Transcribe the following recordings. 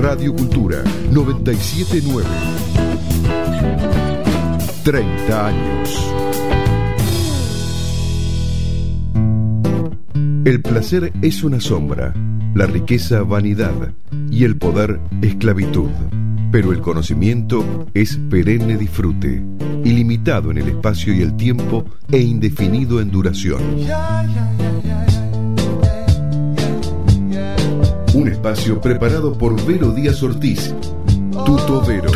Radio Cultura 979. 30 años. El placer es una sombra, la riqueza vanidad y el poder esclavitud. Pero el conocimiento es perenne disfrute, ilimitado en el espacio y el tiempo e indefinido en duración. Un espacio preparado por Vero Díaz Ortiz. Tuto Vero.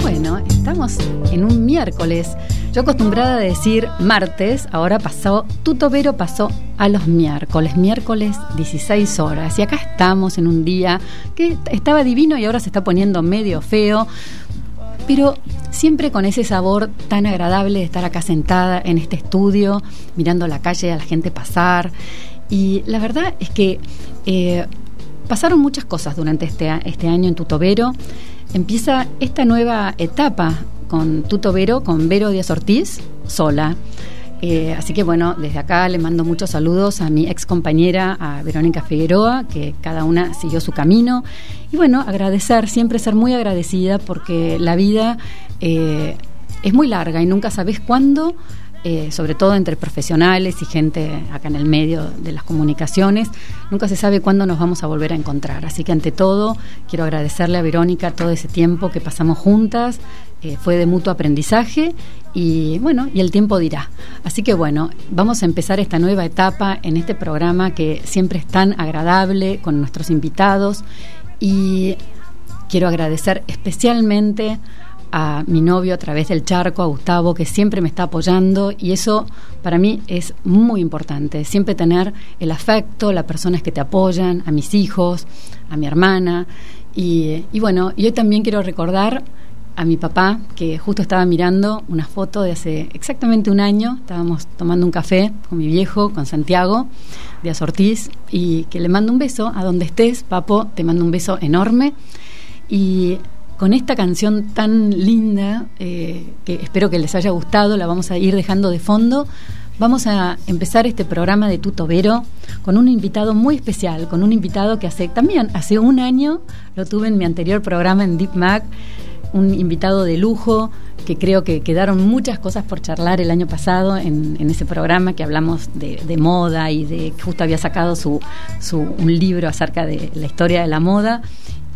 Bueno, estamos en un miércoles. Yo acostumbrada a decir martes, ahora pasó, Tutobero pasó a los miércoles, miércoles 16 horas. Y acá estamos en un día que estaba divino y ahora se está poniendo medio feo, pero siempre con ese sabor tan agradable de estar acá sentada en este estudio, mirando la calle, a la gente pasar. Y la verdad es que eh, pasaron muchas cosas durante este, este año en Tutobero. Empieza esta nueva etapa con Tuto Vero, con Vero Díaz Ortiz, sola. Eh, así que bueno, desde acá le mando muchos saludos a mi ex compañera, a Verónica Figueroa, que cada una siguió su camino. Y bueno, agradecer, siempre ser muy agradecida porque la vida eh, es muy larga y nunca sabes cuándo eh, sobre todo entre profesionales y gente acá en el medio de las comunicaciones, nunca se sabe cuándo nos vamos a volver a encontrar. Así que ante todo, quiero agradecerle a Verónica todo ese tiempo que pasamos juntas, eh, fue de mutuo aprendizaje y bueno, y el tiempo dirá. Así que bueno, vamos a empezar esta nueva etapa en este programa que siempre es tan agradable con nuestros invitados y quiero agradecer especialmente a mi novio a través del charco, a Gustavo, que siempre me está apoyando y eso para mí es muy importante, siempre tener el afecto, las personas que te apoyan, a mis hijos, a mi hermana. Y, y bueno, yo también quiero recordar a mi papá, que justo estaba mirando una foto de hace exactamente un año, estábamos tomando un café con mi viejo, con Santiago, de Azortiz, y que le mando un beso, a donde estés, papo, te mando un beso enorme, y con esta canción tan linda, eh, que espero que les haya gustado, la vamos a ir dejando de fondo. Vamos a empezar este programa de Tuto Vero con un invitado muy especial, con un invitado que hace también hace un año lo tuve en mi anterior programa en Deep Mac, un invitado de lujo que creo que quedaron muchas cosas por charlar el año pasado en, ese programa que hablamos de, moda y de que justo había sacado su, su, un libro acerca de la historia de la moda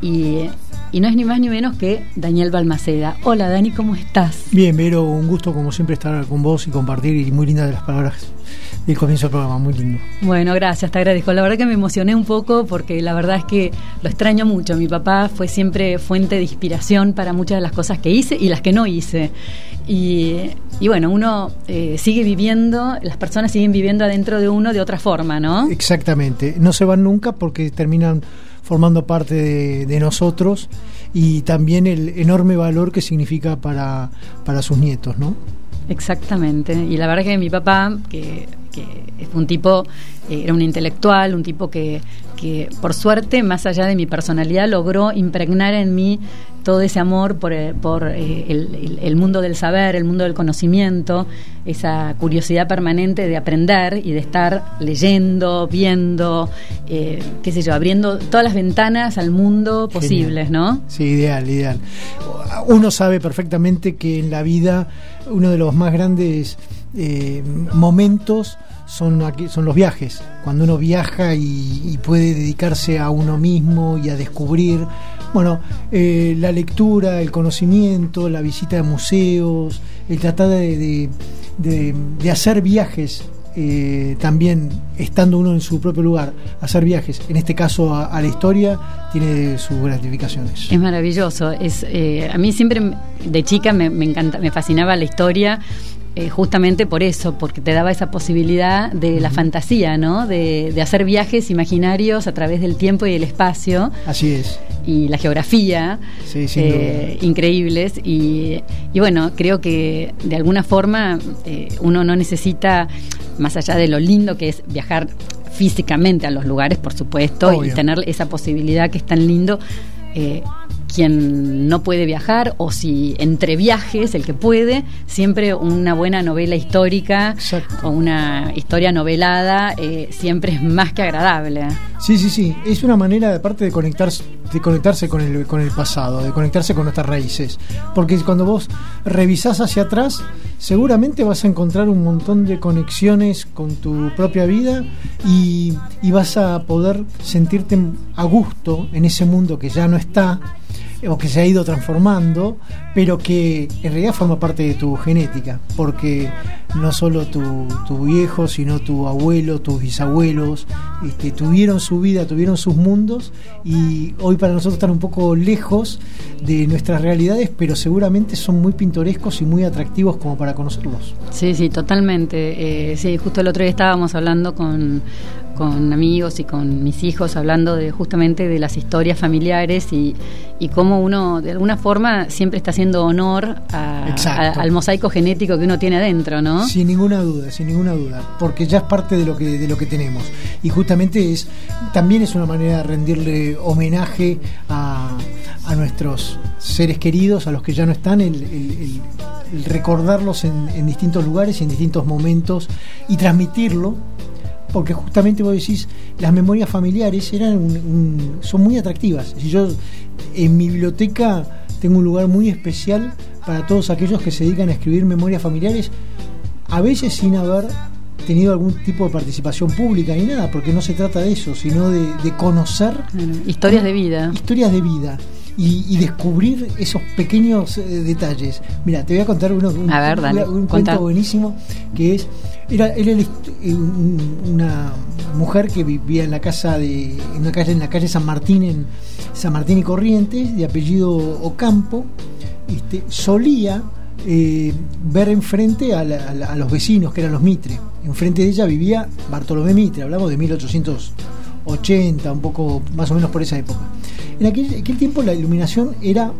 y, y, no es ni más ni menos que Daniel Balmaceda. Hola Dani, ¿cómo estás? Bien, Vero, un gusto como siempre estar con vos y compartir y muy lindas las palabras del comienzo del programa, muy lindo. Bueno, gracias, te agradezco. La verdad que me emocioné un poco porque la verdad es que lo extraño mucho. Mi papá fue siempre fuente de inspiración para muchas de las cosas que hice y las que no hice. Y, y bueno, uno eh, sigue viviendo, las personas siguen viviendo adentro de uno de otra forma, ¿no? Exactamente, no se van nunca porque terminan formando parte de, de, nosotros y también el enorme valor que significa para, para sus nietos, ¿no? Exactamente. Y la verdad que mi papá, que, que fue un tipo, eh, era un intelectual, un tipo que, que por suerte, más allá de mi personalidad, logró impregnar en mí todo ese amor por, eh, por eh, el, el, mundo del saber, el mundo del conocimiento, esa curiosidad permanente de aprender y de estar leyendo, viendo, eh, qué sé yo, abriendo todas las ventanas al mundo posibles, Genial. ¿no? Sí, ideal, ideal. Uno sabe perfectamente que en la vida uno de los más grandes eh, momentos son, aquí, son los viajes, cuando uno viaja y, puede dedicarse a uno mismo y a descubrir, bueno, eh, la lectura, el conocimiento, la visita de museos, el tratar de, de, de, hacer viajes eh, también estando uno en su propio lugar, hacer viajes, en este caso a, la historia, tiene sus gratificaciones. Es maravilloso. Es, eh, a mí siempre de chica me, encanta, me fascinaba la historia. Eh, justamente por eso, porque te daba esa posibilidad de la fantasía, ¿no? De, de, hacer viajes imaginarios a través del tiempo y el espacio. Así es. y la geografía Sí, eh, increíbles. Y, y bueno, creo que de alguna forma eh, uno no necesita, más allá de lo lindo que es viajar físicamente a los lugares, por supuesto, Obvio. y tener esa posibilidad que es tan lindo. Quien no puede viajar o si entre viajes, el que puede, siempre una buena novela histórica Exacto. o una historia novelada eh, siempre es más que agradable. Sí, sí, sí. Es una manera, aparte de conectarse, de conectarse con el, con el pasado, de conectarse con nuestras raíces. Porque cuando vos revisás hacia atrás, seguramente vas a encontrar un montón de conexiones con tu propia vida y, y vas a poder sentirte a gusto en ese mundo que ya no está o que se ha ido transformando, pero que en realidad forma parte de tu genética, porque no solo tu, tu viejo, sino tu abuelo, tus bisabuelos, este, tuvieron su vida, tuvieron sus mundos, y hoy para nosotros están un poco lejos de nuestras realidades, pero seguramente son muy pintorescos y muy atractivos como para conocerlos. Sí, sí, totalmente. Eh, sí, justo el otro día estábamos hablando con, con amigos y con mis hijos, hablando de justamente de las historias familiares y, y cómo uno, de alguna forma, siempre está haciendo honor a- Exacto. a- al mosaico genético que uno tiene adentro, ¿no? Sin ninguna duda, sin ninguna duda, porque ya es parte de lo que de lo que tenemos y justamente es también es una manera de rendirle homenaje a, a nuestros seres queridos, a los que ya no están, el, el- el- el recordarlos en, en distintos lugares y en distintos momentos y transmitirlo. Porque justamente vos decís, las memorias familiares eran un- un- son muy atractivas. Si yo en mi biblioteca tengo un lugar muy especial para todos aquellos que se dedican a escribir memorias familiares, a veces sin haber tenido algún tipo de participación pública ni nada, porque no se trata de eso, sino de, de conocer Historias de vida. historias de vida y, y descubrir esos pequeños eh, detalles. Mira, te voy a contar uno, un, A ver, dale, un cuento buenísimo que es era, era una mujer que vivía en la casa de en una calle en la calle San Martín en San Martín y Corrientes de apellido Ocampo. Este, solía eh, ver enfrente a, la- a la- a los vecinos que eran los Mitre. Enfrente de ella vivía Bartolomé Mitre hablamos de 1880 un poco más o menos por esa época. En aquel, aquel tiempo la iluminación era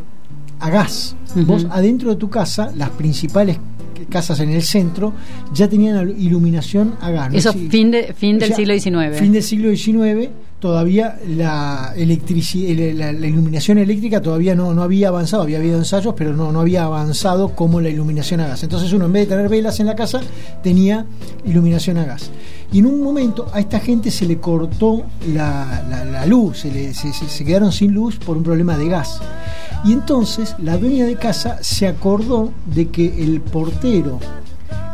a gas. Vos adentro de tu casa, las principales casas en el centro, ya tenían iluminación a gas. Eso Sí. fin, de, fin O del sea, siglo XIX. Fin del siglo XIX, todavía la, la, iluminación eléctrica todavía no, no había avanzado, había habido ensayos, pero no, no había avanzado como la iluminación a gas. Entonces uno en vez de tener velas en la casa, tenía iluminación a gas. Y en un momento a esta gente se le cortó la, la- luz, se, le- se quedaron sin luz por un problema de gas. Y entonces la dueña de casa se acordó de que el portero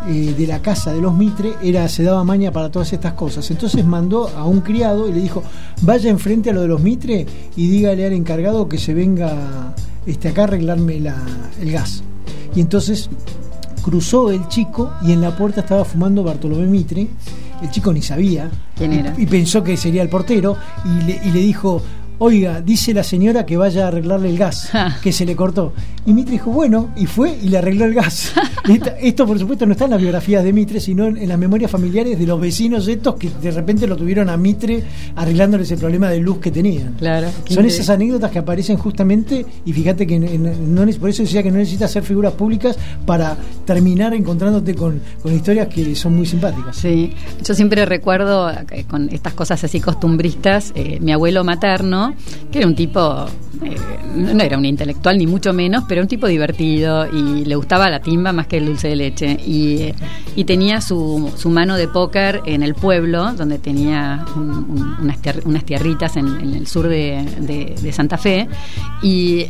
eh, de la casa de los Mitre era se daba maña para todas estas cosas. Entonces mandó a un criado y le dijo, vaya enfrente a lo de los Mitre y dígale al encargado que se venga este, acá a arreglarme la- el gas. Y entonces cruzó el chico y en la puerta estaba fumando Bartolomé Mitre. El chico ni sabía. ¿Quién y- era? Y, pensó que sería el portero y le, y le dijo, oiga, dice la señora que vaya a arreglarle el gas, que se le cortó. Y Mitre dijo, bueno, y fue y le arregló el gas. Esta- esto, por supuesto, no está en las biografías de Mitre, sino en, en las memorias familiares de los vecinos estos que de repente lo tuvieron a Mitre arreglándoles el problema de luz que tenían. Claro. Son esas anécdotas que aparecen justamente, y fíjate que en- no, por eso decía que no necesitas ser figuras públicas para terminar encontrándote con, con historias que son muy simpáticas. Sí, yo siempre recuerdo eh, con estas cosas así costumbristas, eh, mi abuelo materno, que era un tipo, eh, no era un intelectual ni mucho menos, pero un tipo divertido y le gustaba la timba más que el dulce de leche. Y, eh, y tenía su, su mano de póker en el pueblo, donde tenía un- un- unas, tier- unas tierritas en, en el sur de, de- de Santa Fe. Y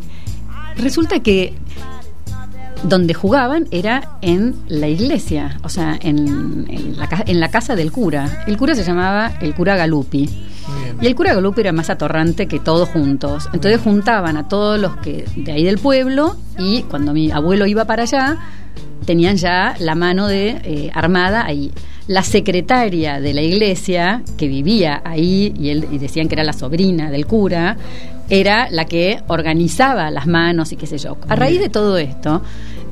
resulta que donde jugaban era en la iglesia, o sea, en, en la, en la casa del cura. El cura se llamaba el cura Galupi. Y el cura Galupi era más atorrante que todos juntos. Entonces juntaban a todos los que de ahí del pueblo y cuando mi abuelo iba para allá, tenían ya la mano de eh, armada ahí. La secretaria de la iglesia, que vivía ahí, y, él, y decían que era la sobrina del cura, era la que organizaba las manos y qué sé yo. A raíz de todo esto,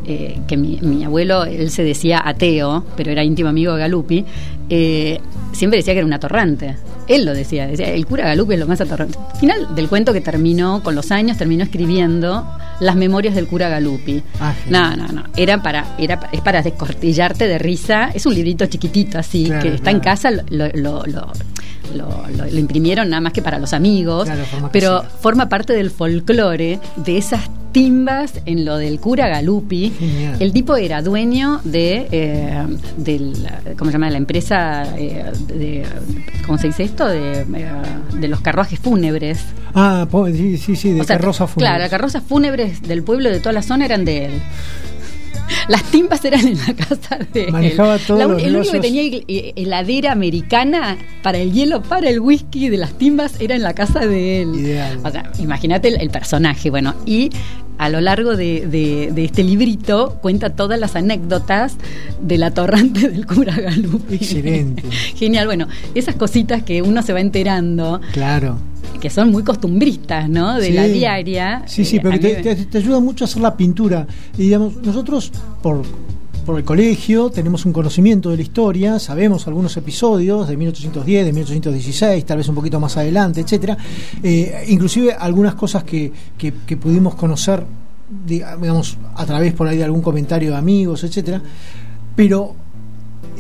eh, que mi, mi abuelo, él se decía ateo, pero era íntimo amigo de Galupi, eh, siempre decía que era un atorrante. él lo decía, decía, el cura Galupi es lo más atorrante. Al final del cuento que terminó, con los años, terminó escribiendo las memorias del cura Galupi. Ah, no, no, no, era para, era, es para descortillarte de risa. Es un librito chiquitito así, Claro, que está en casa, lo, lo, lo- lo- lo- lo imprimieron nada más que para los amigos, Claro, forma pero casera. forma parte del folclore de esas timbas en lo del cura Galupi. Genial. El tipo era dueño de, eh, del, ¿cómo se llama? La empresa, eh, de, ¿cómo se dice esto? De, eh, de los carruajes fúnebres. Ah, sí, sí, sí, de O sea, carroza fúnebre. Claro, las carrozas fúnebres del pueblo de toda la zona eran de él. Las timbas eran en la casa de él. Manejaba todos La un- los El único que tenía eh, heladera americana para el hielo, para el whisky de las timbas era en la casa de él. Ideal. O sea, imagínate el, el personaje. Bueno, y a lo largo de, de- de este librito cuenta todas las anécdotas del atorrante del cura Galupi. Excelente. Genial, bueno, esas cositas que uno se va enterando, Claro. que son muy costumbristas, ¿no? De Sí. la diaria. Sí, sí, eh, pero te- te ayuda mucho a hacer la pintura. Y digamos, nosotros, por, por el colegio, tenemos un conocimiento de la historia, sabemos algunos episodios de 1810, de 1816, tal vez un poquito más adelante, etcétera. Eh, inclusive algunas cosas que, que, que pudimos conocer, digamos, a través por ahí de algún comentario de amigos, etcétera. Pero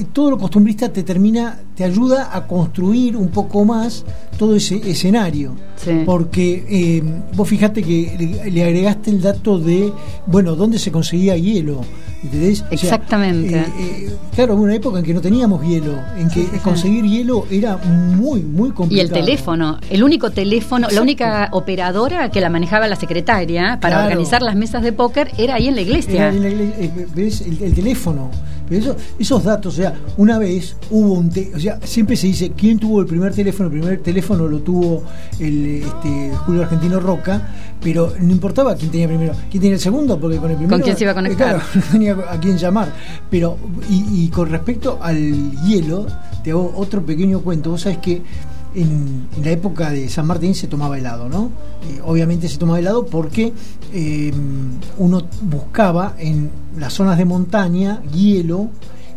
todo lo costumbrista te termina, te ayuda a construir un poco más todo ese escenario. Sí. Porque eh, vos fijate que le, le agregaste el dato de, bueno, dónde se conseguía hielo. ¿Entendés? O sea, Exactamente. eh, eh, claro, hubo una época en que no teníamos hielo, en que Sí, sí, sí. conseguir hielo era muy, muy Y complicado. el teléfono, el único teléfono, Exacto. la única operadora que la manejaba la secretaria para Claro. organizar las mesas de póker era ahí en la iglesia. Era en la igle- eh, ¿ves? El, el teléfono. Pero eso- esos datos, o sea, una vez hubo un. te- o sea, siempre se dice quién tuvo el primer teléfono. El primer teléfono lo tuvo el este, Julio Argentino Roca, pero no importaba quién tenía primero. ¿Quién tenía el segundo? Porque con el primero. ¿Con quién se iba a conectar? eh, claro, no tenía a quién llamar. Pero, y, y con respecto al hielo, te hago otro pequeño cuento. Vos sabés que. En, la época de San Martín se tomaba helado, ¿no? Eh, obviamente se tomaba helado porque eh, uno buscaba en las zonas de montaña hielo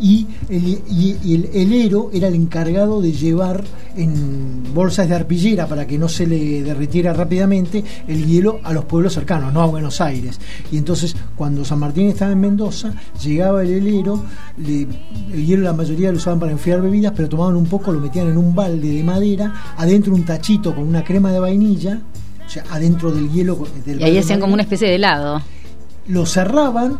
y el, y- el era el encargado de llevar en bolsas de arpillera para que no se le derritiera rápidamente el hielo a los pueblos cercanos, no a Buenos Aires. Y entonces cuando San Martín estaba en Mendoza, llegaba el helero, le- el hielo la mayoría lo usaban para enfriar bebidas, pero tomaban un poco, lo metían en un balde de madera, adentro un tachito con una crema de vainilla, o sea, adentro del hielo. del Y ahí hacían como una especie de helado. lo cerraban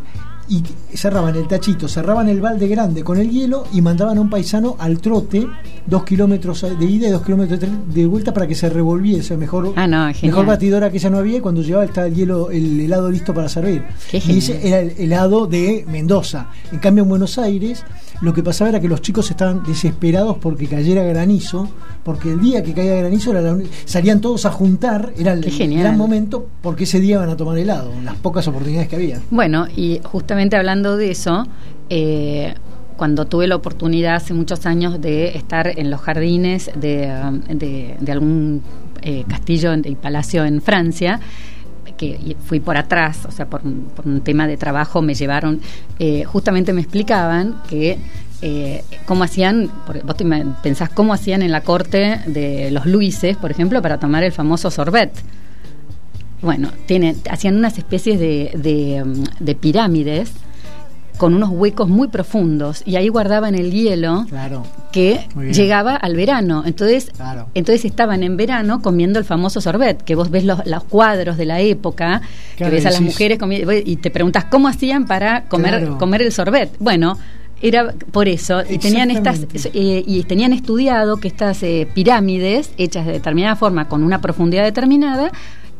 y cerraban el tachito, cerraban el balde grande con el hielo y mandaban a un paisano al trote dos kilómetros de ida y dos kilómetros de vuelta para que se revolviese mejor Ah, no, mejor batidora que ya no había y cuando llegaba estaba el hielo el helado listo para servir. Qué y ese era el helado de Mendoza. En cambio en Buenos Aires lo que pasaba era que los chicos estaban desesperados porque cayera granizo porque el día que caía granizo era la salían todos a juntar era el gran momento porque ese día iban a tomar helado las pocas oportunidades que había. Bueno, y justamente hablando de eso, eh, cuando tuve la oportunidad hace muchos años de estar en los jardines de, um, de- de algún eh, castillo y palacio en Francia, que fui por atrás, o sea, por, un- tema de trabajo me llevaron, eh, justamente me explicaban que eh, cómo hacían, porque vos te pensás cómo hacían en la corte de los Luises, por ejemplo, para tomar el famoso sorbet. Bueno, tienen, hacían unas especies de, de pirámides con unos huecos muy profundos y ahí guardaban el hielo claro que llegaba al verano. Entonces, Claro. entonces estaban en verano comiendo el famoso sorbet, que vos ves los, los cuadros de la época, que ves a las mujeres comi- y te preguntas cómo hacían para comer, Claro. comer el sorbet. Bueno, era por eso y tenían estas eh, y tenían estudiado que estas eh, pirámides hechas de determinada forma con una profundidad determinada,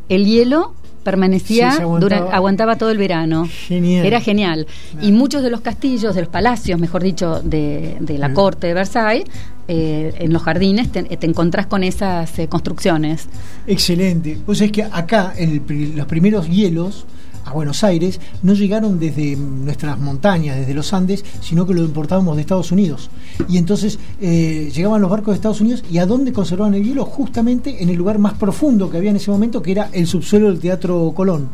el hielo permanecía Sí, aguantaba. durante aguantaba todo el verano. Genial. Era genial. Claro. Y muchos de los castillos, de los palacios, mejor dicho, de, de la corte de Versailles, eh, en los jardines te, te encontrás con esas eh, construcciones. Excelente. Pues es que acá, en el los primeros hielos a Buenos Aires, no llegaron desde nuestras montañas, desde los Andes, sino que lo importábamos de Estados Unidos. Y entonces eh, llegaban los barcos de Estados Unidos y ¿a dónde conservaban el hielo? Justamente en el lugar más profundo que había en ese momento, que era el subsuelo del Teatro Colón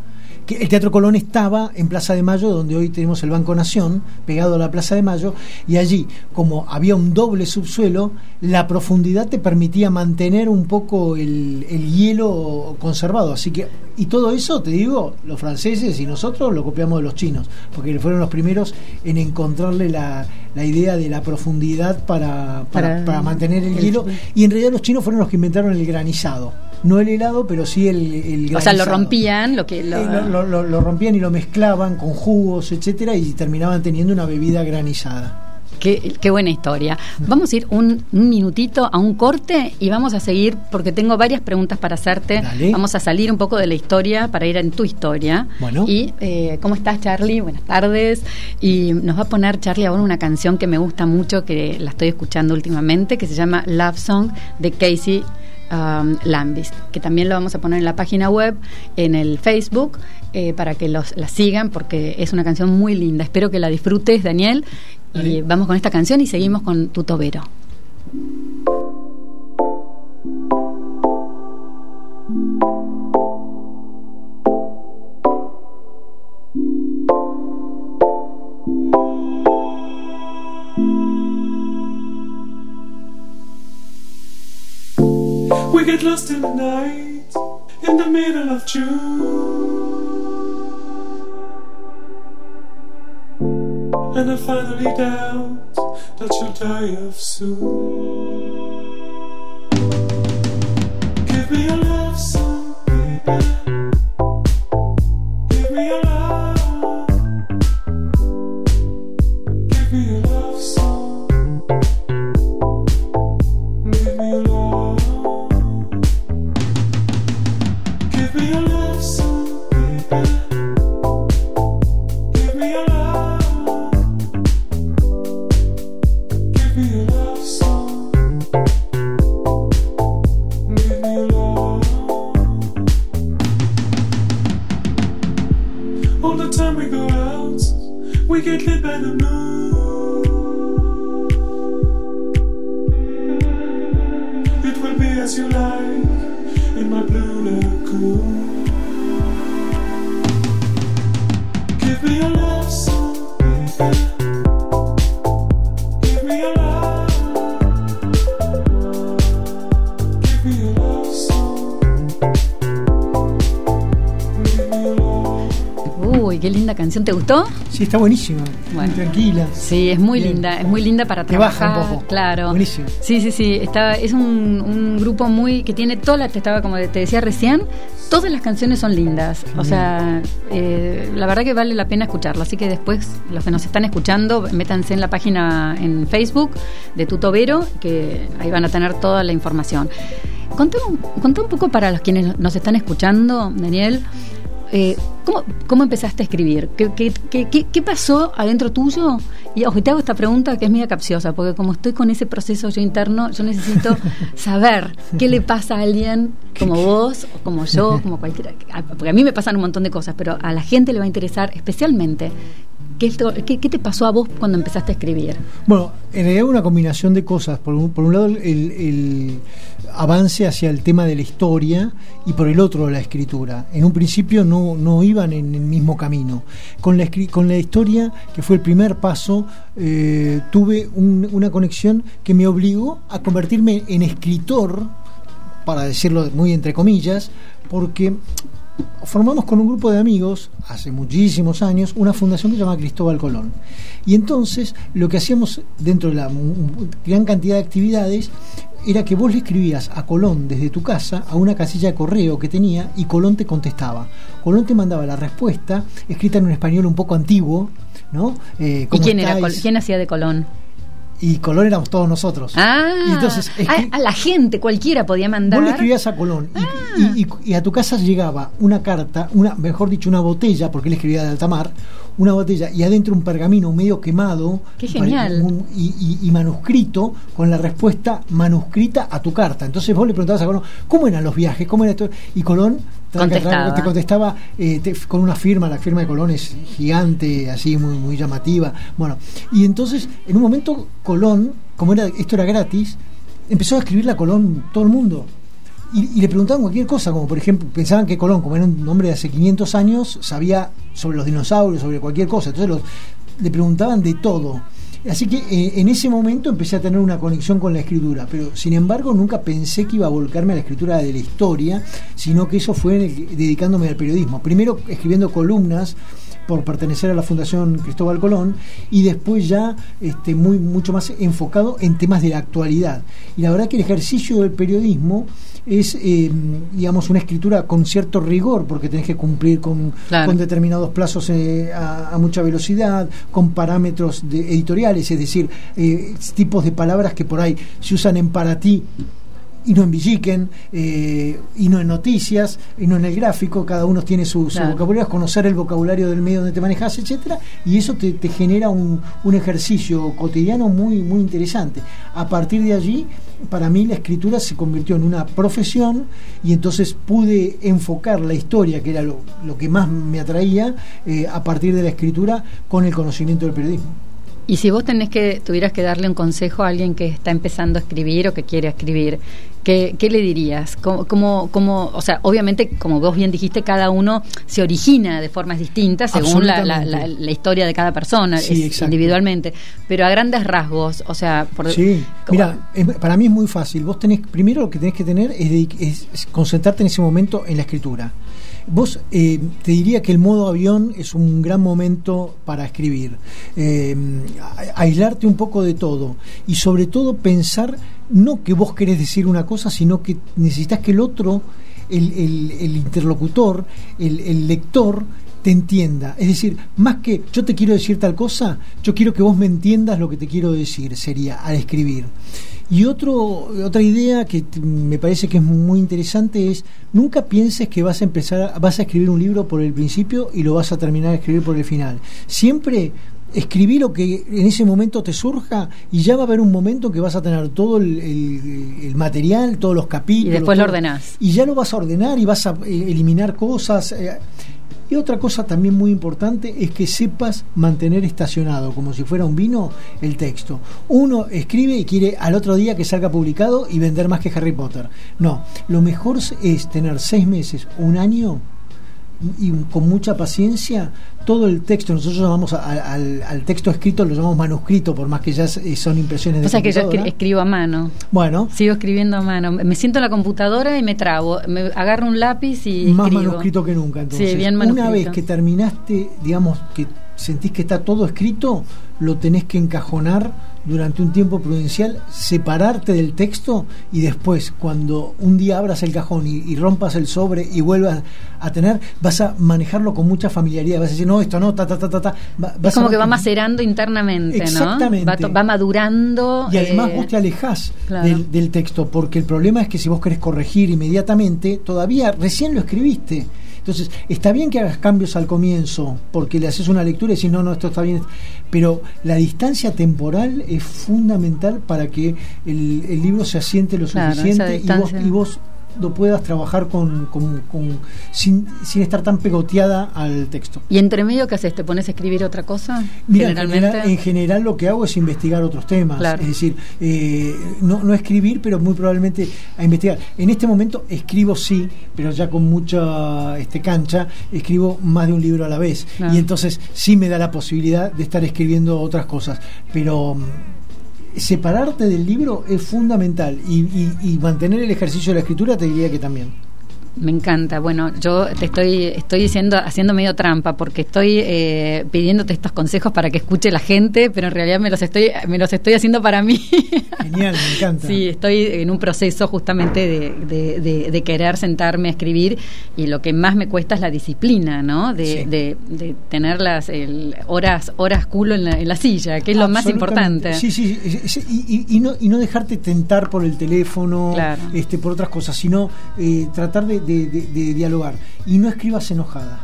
que el Teatro Colón estaba en Plaza de Mayo, donde hoy tenemos el Banco Nación, pegado a la Plaza de Mayo, y allí, como había un doble subsuelo, la profundidad te permitía mantener un poco el, el hielo conservado. Así que, y todo eso, te digo, los franceses y nosotros lo copiamos de los chinos, porque fueron los primeros en encontrarle la, la idea de la profundidad para, para, para mantener el, hielo. Y en realidad los chinos fueron los que inventaron el granizado. No el helado, pero sí el, el. O sea, lo rompían, lo que lo... Eh, lo, lo, lo rompían y lo mezclaban con jugos, etcétera, y terminaban teniendo una bebida granizada. Qué, qué, buena historia. Vamos a ir un, un, minutito a un corte y vamos a seguir porque tengo varias preguntas para hacerte. Dale. Vamos a salir un poco de la historia para ir en tu historia. Bueno. Y eh, ¿cómo estás, Charlie? Buenas tardes. Y nos va a poner Charlie ahora una canción que me gusta mucho, que la estoy escuchando últimamente, que se llama Love Song de Casey um, Lambist, que también lo vamos a poner en la página web, en el Facebook, eh, para que los, la sigan, porque es una canción muy linda. Espero que la disfrutes, Daniel. Y vamos con esta canción y seguimos con tu tobero. Get lost in the night, in the middle of June. And I finally doubt that you'll die of soon. Give me your love song, baby. All the time we go out, we get lit by the moon. It will be as you like in my blue lagoon. Canción. ¿Te gustó? Sí, está buenísima. Bueno. Tranquila. Sí, es muy Bien. linda, es muy linda para Te baja trabajar. un poco. Claro. Buenísimo. Sí, sí, sí. Está, es un, un grupo muy que tiene todas las, te estaba como te decía recién, todas las canciones son lindas. O sea, eh, la verdad que vale la pena escucharlo. Así que después, los que nos están escuchando, métanse en la página en Facebook de Tutovero, que ahí van a tener toda la información. Contá un, contá un poco para los quienes nos están escuchando, Daniel. Eh, ¿cómo, ¿Cómo empezaste a escribir? ¿Qué, qué, qué, qué, qué pasó adentro tuyo? Y ojo, te hago esta pregunta que es media capciosa, porque como estoy con ese proceso yo interno, yo necesito saber qué le pasa a alguien como vos, o como yo, como cualquiera. Porque a mí me pasan un montón de cosas, pero a la gente le va a interesar especialmente. ¿Qué, te pasó a vos cuando empezaste a escribir? Bueno, en realidad una combinación de cosas. Por un, lado, el, avance hacia el tema de la historia y por el otro, la escritura. En un principio no, iban en el mismo camino. Con la, historia, que fue el primer paso, eh, tuve un- una conexión que me obligó a convertirme en escritor, para decirlo muy entre comillas, porque formamos con un grupo de amigos hace muchísimos años una fundación que se llama Cristóbal Colón. Y entonces lo que hacíamos dentro de la gran cantidad de actividades era que vos le escribías a Colón desde tu casa a una casilla de correo que tenía y Colón te contestaba. Colón te mandaba la respuesta escrita en un español un poco antiguo, ¿no? Eh, ¿Y ¿cómo quién era? Col- ¿Quién hacía de Colón? Y Colón éramos todos nosotros. Ah, y entonces a, escri- a la gente, cualquiera podía mandar. Vos le escribías a Colón y, Ah. y- y- y a tu casa llegaba una carta, una, mejor dicho, una botella, porque él escribía de alta mar, una botella y adentro un pergamino medio quemado Qué genial. un- y, y- y manuscrito con la respuesta manuscrita a tu carta. Entonces vos le preguntabas a Colón, ¿cómo eran los viajes? ¿Cómo era esto? Y Colón Contestaba. te contestaba eh, te- con una firma, la firma de Colón es gigante, así muy, muy llamativa. Bueno, y entonces en un momento Colón, como era esto era gratis, empezó a escribirle a Colón todo el mundo. y, y le preguntaban cualquier cosa, como por ejemplo, pensaban que Colón, como era un hombre de hace 500 años, sabía sobre los dinosaurios, sobre cualquier cosa. Entonces los, le preguntaban de todo. Así que eh, en ese momento empecé a tener una conexión con la escritura, pero sin embargo nunca pensé que iba a volcarme a la escritura de la historia, sino que eso fue en el- dedicándome al periodismo. Primero escribiendo columnas por pertenecer a la Fundación Cristóbal Colón y después ya este, muy mucho más enfocado en temas de la actualidad. Y la verdad que el ejercicio del periodismo es, eh, digamos, una escritura con cierto rigor, porque tenés que cumplir con, Claro. con determinados plazos eh, a, a mucha velocidad, con parámetros de- editoriales, es decir, eh, tipos de palabras que por ahí se usan en para ti y no en Villiquen, eh, y no en noticias, y no en el gráfico, cada uno tiene su, su Claro. vocabulario, es conocer el vocabulario del medio donde te manejas, etcétera, y eso te, te genera un, un ejercicio cotidiano muy, muy interesante. A partir de allí, para mí la escritura se convirtió en una profesión y entonces pude enfocar la historia, que era lo, lo que más me atraía, eh, a partir de la escritura con el conocimiento del periodismo. Y si vos tenés que, tuvieras que darle un consejo a alguien que está empezando a escribir o que quiere escribir, ¿qué, qué le dirías? ¿Cómo, cómo, cómo- o sea, obviamente, como vos bien dijiste, cada uno se origina de formas distintas según la, la- la- Absolutamente. la historia de cada persona, Sí, es exacto. individualmente. Pero a grandes rasgos, o sea, por, Sí, mira, es- para mí es muy fácil. Vos tenés, primero lo que tenés que tener es, dedic- es- es concentrarte en ese momento en la escritura. Vos eh, te diría que el modo avión es un gran momento para escribir. Eh, a- aislarte un poco de todo y sobre todo pensar no que vos querés decir una cosa, sino que necesitas que el otro, el, el- interlocutor, el, el lector, te entienda. Es decir, más que yo te quiero decir tal cosa, yo quiero que vos me entiendas lo que te quiero decir, sería al escribir. Y otro, otra idea que me parece que es muy interesante es nunca pienses que vas a empezar, vas a escribir un libro por el principio y lo vas a terminar de escribir por el final. Siempre escribí lo que en ese momento te surja y ya va a haber un momento que vas a tener todo el, el- el material, todos los capítulos. Y después lo ordenás. y ya lo vas a ordenar y vas a eh, eliminar cosas. eh. Y otra cosa también muy importante es que sepas mantener estacionado, como si fuera un vino, el texto. Uno escribe y quiere al otro día que salga publicado y vender más que Harry Potter. No, lo mejor es tener seis meses, un año y con mucha paciencia todo el texto, nosotros llamamos a- a- al, al texto escrito, lo llamamos manuscrito, por más que ya s- son impresiones de o sea que yo escribo a mano. Bueno, Sigo escribiendo a mano. Me siento en la computadora y me trabo. Me agarro un lápiz y más escribo. manuscrito que nunca. Entonces, Sí, bien una manuscrito. vez que terminaste, digamos que sentís que está todo escrito, lo tenés que encajonar durante un tiempo prudencial, separarte del texto y después, cuando un día abras el cajón y, y rompas el sobre y vuelvas a tener, vas a manejarlo con mucha familiaridad. Vas a decir, no, esto no, ta, ta, ta, ta, ta. Va- Es como a- que va macerando internamente, ¿no? Exactamente. Va, to- va madurando. Y además eh, vos te alejás claro. del, del texto, porque el problema es que si vos querés corregir inmediatamente, todavía recién lo escribiste. Entonces, está bien que hagas cambios al comienzo, porque le haces una lectura y decís, no, no, esto está bien. Pero la distancia temporal es fundamental para que el, el libro se asiente lo Claro, suficiente y vos, y vos lo puedas trabajar con, con- con- sin, sin estar tan pegoteada al texto. ¿Y entre medio qué haces? ¿Te pones a escribir otra cosa? Mira, en generalmente. general, en general lo que hago es investigar otros temas, Claro. es decir, eh, no, no escribir, pero muy probablemente a investigar. En este momento escribo sí, pero ya con mucha este, cancha, escribo más de un libro a la vez. Claro. Y entonces sí me da la posibilidad de estar escribiendo otras cosas. Pero mm, separarte del libro es fundamental y, y- y mantener el ejercicio de la escritura te diría que también. Me encanta. Bueno, yo te estoy, estoy diciendo, haciendo medio trampa, porque estoy eh, pidiéndote estos consejos para que escuche la gente, pero en realidad me los estoy, me los estoy haciendo para mí. Genial, me encanta. Sí, estoy en un proceso justamente de, de- de- de querer sentarme a escribir y lo que más me cuesta es la disciplina, ¿no? De, Sí. de- de tener las el, horas horas culo en la, en la silla, que es lo más importante. Sí, sí, sí, sí, y, y- y no, y no dejarte tentar por el teléfono, Claro. este, por otras cosas, sino eh, tratar de, de- de- de dialogar. Y no escribas enojada.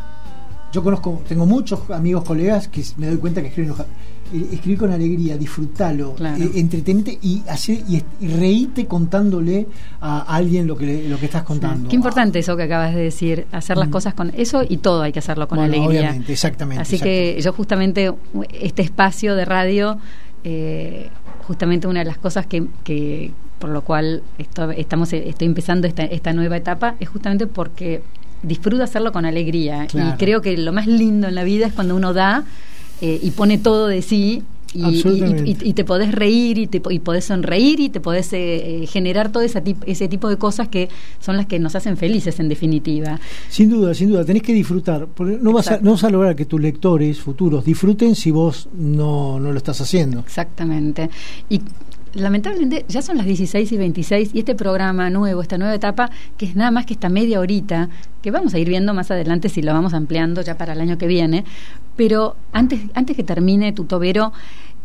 Yo conozco, tengo muchos amigos, colegas que me doy cuenta que escriben enojada. Eh, Escribir con alegría, disfrutalo, Claro. eh, entretenete y, hacer, y, reíte contándole a alguien lo que, le- lo que estás contando. Qué importante eso que acabas de decir, hacer las Mm. cosas con eso y todo hay que hacerlo con Bueno, alegría. obviamente, exactamente, Así que yo justamente este espacio de radio, eh, justamente una de las cosas que, que por lo cual esto, estamos, estoy empezando esta, esta nueva etapa es justamente porque disfruto hacerlo con alegría. Claro. Y creo que lo más lindo en la vida es cuando uno da eh, y pone todo de sí. Y, te podés reír y, te, y podés sonreír y te podés eh, eh, generar todo ese, tip- ese tipo de cosas que son las que nos hacen felices en definitiva. Sin duda, sin duda, tenés que disfrutar. porque no vas, a, no vas a lograr que tus lectores futuros disfruten si vos no, no lo estás haciendo. Exactamente. Y lamentablemente ya son las 16 y 26 y este programa nuevo, esta nueva etapa, que es nada más que esta media horita, que vamos a ir viendo más adelante si lo vamos ampliando ya para el año que viene, pero antes, antes que termine tu tobero,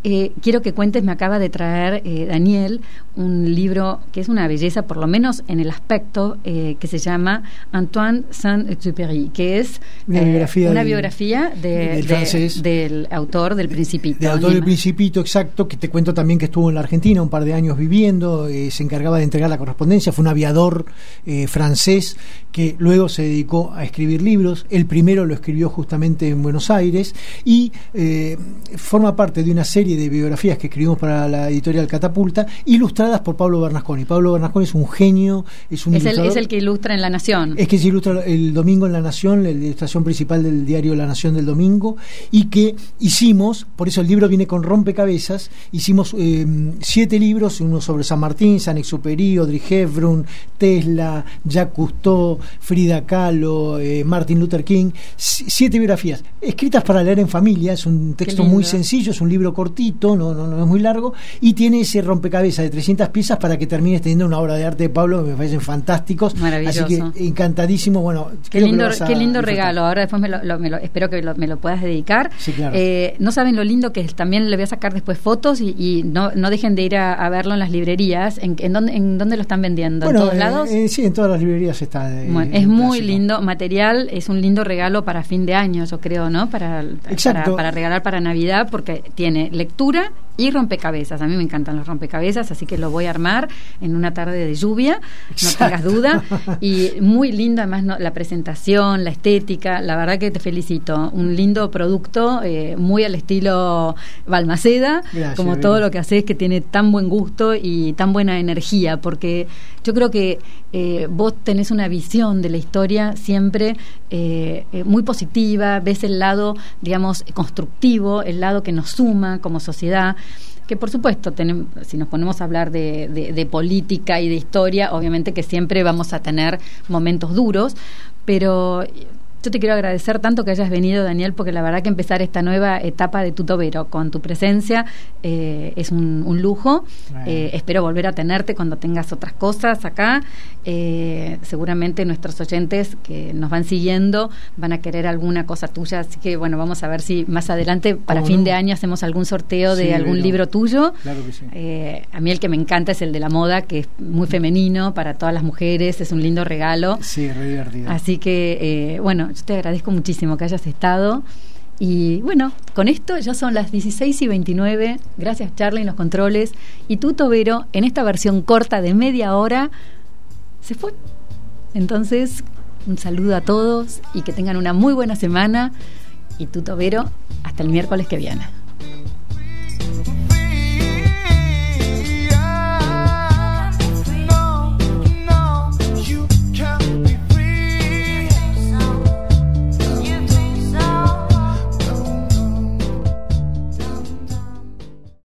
eh, quiero que cuentes, me acaba de traer eh, Daniel un libro que es una belleza, por lo menos en el aspecto, eh, que se llama Antoine Saint-Exupéry, que es Una biografía una del- biografía de- del de- francés. del autor del Principito. De autor del. Principito, exacto, que te cuento también que estuvo en la Argentina un par de años viviendo, se encargaba de entregar la correspondencia, fue un aviador francés que luego se dedicó a escribir libros, el primero lo escribió justamente en Buenos Aires y forma parte de una serie de biografías que escribimos para la editorial Catapulta, ilustradas por Pablo Bernasconi. Pablo Bernasconi es un genio, es un Es el, es el que ilustra en La Nación. Es que se ilustra el domingo en La Nación, la ilustración principal del diario La Nación del domingo, y que hicimos, por eso el libro viene con rompecabezas, hicimos eh, siete libros, uno sobre San Martín, San Exupéry, Audrey Hepburn, Tesla, Jacques Cousteau, Frida Kahlo, eh, Martin Luther King, si- siete biografías, escritas para leer en familia, es un texto muy sencillo, es un libro cortito, no, no, no es muy largo, y tiene ese rompecabezas de 300 piezas para que termines teniendo una obra de arte de Pablo, que me parecen fantásticos. Maravilloso. Así que encantadísimo. Bueno, Qué lindo, qué lindo regalo. Ahora después me lo, lo- me lo- espero que lo- me lo puedas dedicar. Sí, claro. Eh, no saben lo lindo que es. También le voy a sacar después fotos y, y no, no dejen de ir a, a verlo en las librerías. ¿En, en, dónde, en dónde lo están vendiendo? Bueno, ¿En todos eh, lados? eh, sí, en todas las librerías está. Bueno, es muy lindo material, es un lindo regalo para fin de año, yo creo, ¿no? Para, Exacto. para, para regalar para Navidad, porque tiene lectura y rompecabezas. A mí me encantan los rompecabezas, así que lo voy a armar en una tarde de lluvia, no tengas duda. Y muy lindo, además, ¿no? la presentación, la estética, la verdad que te felicito. Un lindo producto, eh, muy al estilo Balmaceda, Gracias, como todo lo que haces, que tiene tan buen gusto y tan buena energía, porque yo creo que eh, vos tenés una visión de la historia siempre eh, eh, muy positiva, ves el lado, digamos, constructivo, el lado que nos suma como sociedad que por supuesto, tenem- si nos ponemos a hablar de, de- de política y de historia, obviamente que siempre vamos a tener momentos duros, pero yo te quiero agradecer tanto que hayas venido, Daniel, porque la verdad que empezar esta nueva etapa de Tutobero con tu presencia eh, es un, un lujo. Bueno. Eh, espero volver a tenerte cuando tengas otras cosas acá. Eh, seguramente nuestros oyentes que nos van siguiendo van a querer alguna cosa tuya, así que bueno, vamos a ver si más adelante, para ¿Cómo fin no? de año, hacemos algún sorteo de algún libro tuyo. Claro que sí. Eh, a mí el que me encanta es el de la moda, que es muy femenino para todas las mujeres, es un lindo regalo. Sí, re divertido. Así que, eh, yo te agradezco muchísimo que hayas estado. Y bueno, con esto ya son las 16 y 29. Gracias, Charlie, en los controles. Y tú, Tobero, en esta versión corta de media hora, se fue. Entonces, un saludo a todos y que tengan una muy buena semana. Y tú, Tobero, hasta el miércoles que viene.